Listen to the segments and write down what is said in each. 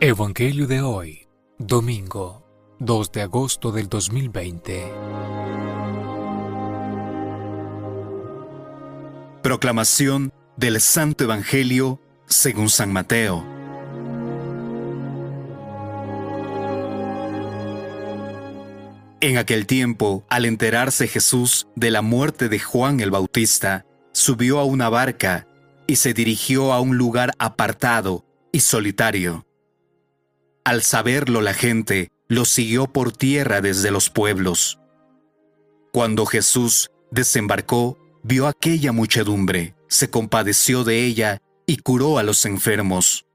Evangelio de hoy, domingo 2 de agosto del 2020. Proclamación del Santo Evangelio según San Mateo. En aquel tiempo, al enterarse Jesús de la muerte de Juan el Bautista, subió a una barca y se dirigió a un lugar apartado y solitario. Al saberlo la gente, lo siguió por tierra desde los pueblos. Cuando Jesús desembarcó, vio aquella muchedumbre, se compadeció de ella y curó a los enfermos.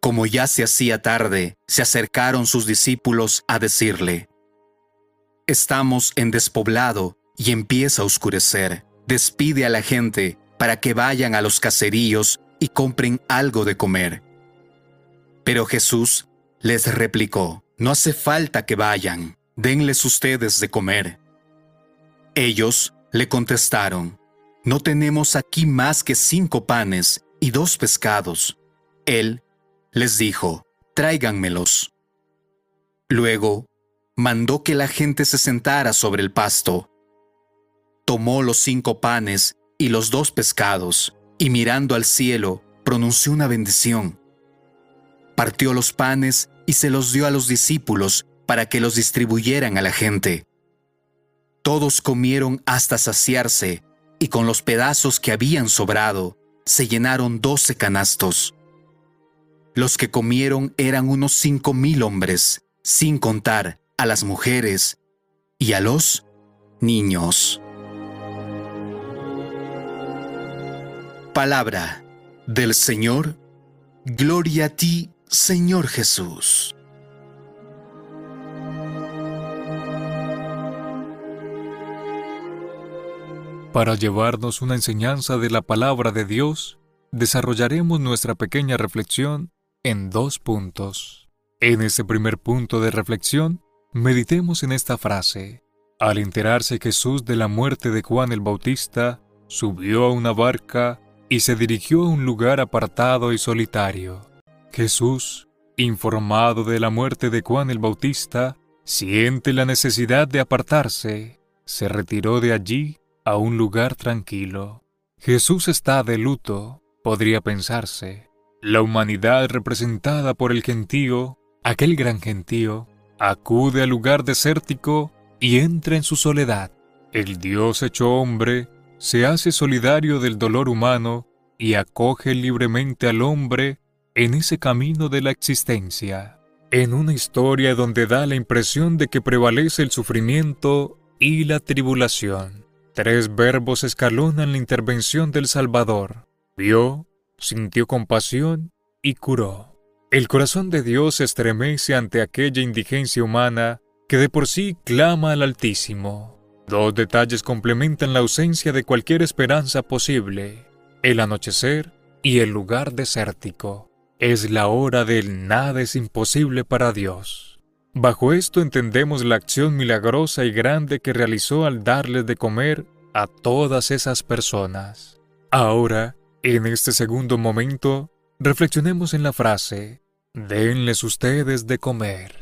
Como ya se hacía tarde, se acercaron sus discípulos a decirle, Estamos en despoblado y empieza a oscurecer. Despide a la gente para que vayan a los caseríos y compren algo de comer. Pero Jesús les replicó, no hace falta que vayan, denles ustedes de comer. Ellos le contestaron, no tenemos aquí más que cinco panes y dos pescados. Él les dijo, tráiganmelos. Luego mandó que la gente se sentara sobre el pasto. Tomó los cinco panes y los dos pescados, y mirando al cielo, pronunció una bendición. Partió los panes y se los dio a los discípulos para que los distribuyeran a la gente. Todos comieron hasta saciarse, y con los pedazos que habían sobrado, se llenaron doce canastos. Los que comieron eran unos cinco mil hombres, sin contar a las mujeres y a los niños. Palabra del Señor, gloria a ti, Señor Jesús. Para llevarnos una enseñanza de la palabra de Dios, desarrollaremos nuestra pequeña reflexión en dos puntos. En este primer punto de reflexión, meditemos en esta frase. Al enterarse Jesús de la muerte de Juan el Bautista, subió a una barca y se dirigió a un lugar apartado y solitario. Jesús, informado de la muerte de Juan el Bautista, siente la necesidad de apartarse. Se retiró de allí a un lugar tranquilo. Jesús está de luto, podría pensarse. La humanidad representada por el gentío, aquel gran gentío, acude al lugar desértico y entra en su soledad. El Dios hecho hombre se hace solidario del dolor humano y acoge libremente al hombre en ese camino de la existencia, en una historia donde da la impresión de que prevalece el sufrimiento y la tribulación. Tres verbos escalonan la intervención del Salvador. Vio, sintió compasión y curó. El corazón de Dios se estremece ante aquella indigencia humana que de por sí clama al Altísimo. Dos detalles complementan la ausencia de cualquier esperanza posible, el anochecer y el lugar desértico. Es la hora del nada es imposible para Dios. Bajo esto entendemos la acción milagrosa y grande que realizó al darles de comer a todas esas personas. Ahora, en este segundo momento, reflexionemos en la frase, denles ustedes de comer.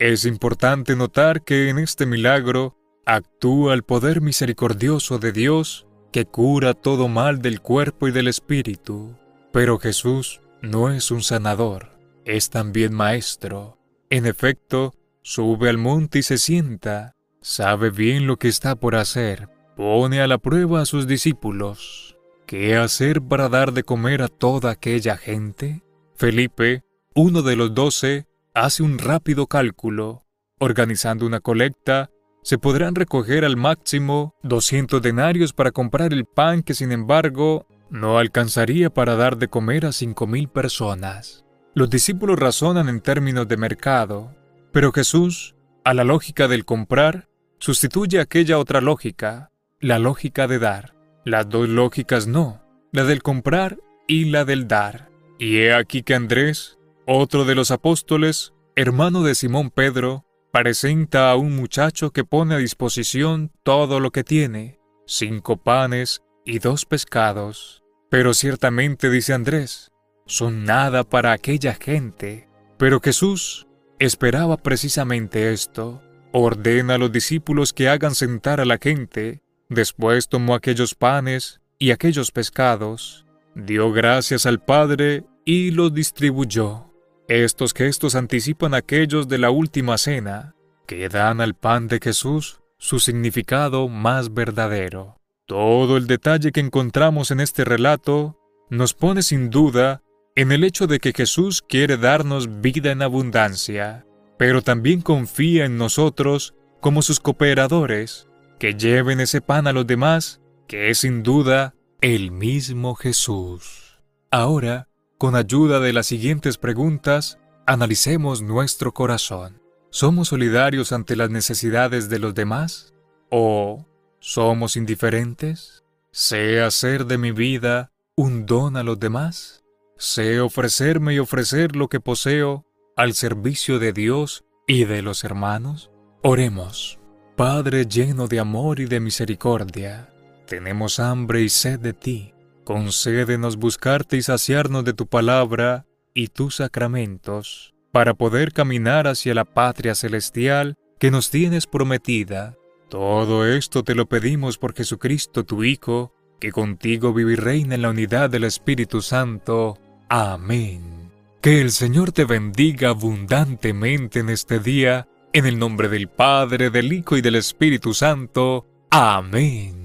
Es importante notar que en este milagro actúa el poder misericordioso de Dios que cura todo mal del cuerpo y del espíritu. Pero Jesús no es un sanador, es también maestro en efecto, sube al monte y se sienta, sabe bien lo que está por hacer, pone a la prueba a sus discípulos. ¿Qué hacer para dar de comer a toda aquella gente? Felipe, uno de los doce, hace un rápido cálculo. Organizando una colecta, se podrán recoger al máximo 200 denarios para comprar el pan que sin embargo no alcanzaría para dar de comer a cinco mil personas. Los discípulos razonan en términos de mercado, pero Jesús, a la lógica del comprar, sustituye aquella otra lógica, la lógica de dar. Las dos lógicas no, la del comprar y la del dar. Y he aquí que Andrés, otro de los apóstoles, hermano de Simón Pedro, presenta a un muchacho que pone a disposición todo lo que tiene, cinco panes y dos pescados. Pero ciertamente, dice Andrés, son nada para aquella gente. Pero Jesús esperaba precisamente esto. Ordena a los discípulos que hagan sentar a la gente. Después tomó aquellos panes y aquellos pescados, dio gracias al Padre y los distribuyó. Estos gestos anticipan aquellos de la última cena, que dan al pan de Jesús su significado más verdadero. Todo el detalle que encontramos en este relato nos pone sin duda en el hecho de que Jesús quiere darnos vida en abundancia, pero también confía en nosotros como sus cooperadores, que lleven ese pan a los demás, que es sin duda el mismo Jesús. Ahora, con ayuda de las siguientes preguntas, analicemos nuestro corazón. ¿Somos solidarios ante las necesidades de los demás? ¿O somos indiferentes? ¿Sé hacer de mi vida un don a los demás? ¿Sé ofrecerme y ofrecer lo que poseo al servicio de Dios y de los hermanos? Oremos. Padre lleno de amor y de misericordia, tenemos hambre y sed de ti. Concédenos buscarte y saciarnos de tu palabra y tus sacramentos para poder caminar hacia la patria celestial que nos tienes prometida. Todo esto te lo pedimos por Jesucristo tu Hijo, que contigo vive y reina en la unidad del Espíritu Santo. Amén. Que el Señor te bendiga abundantemente en este día, en el nombre del Padre, del Hijo y del Espíritu Santo. Amén.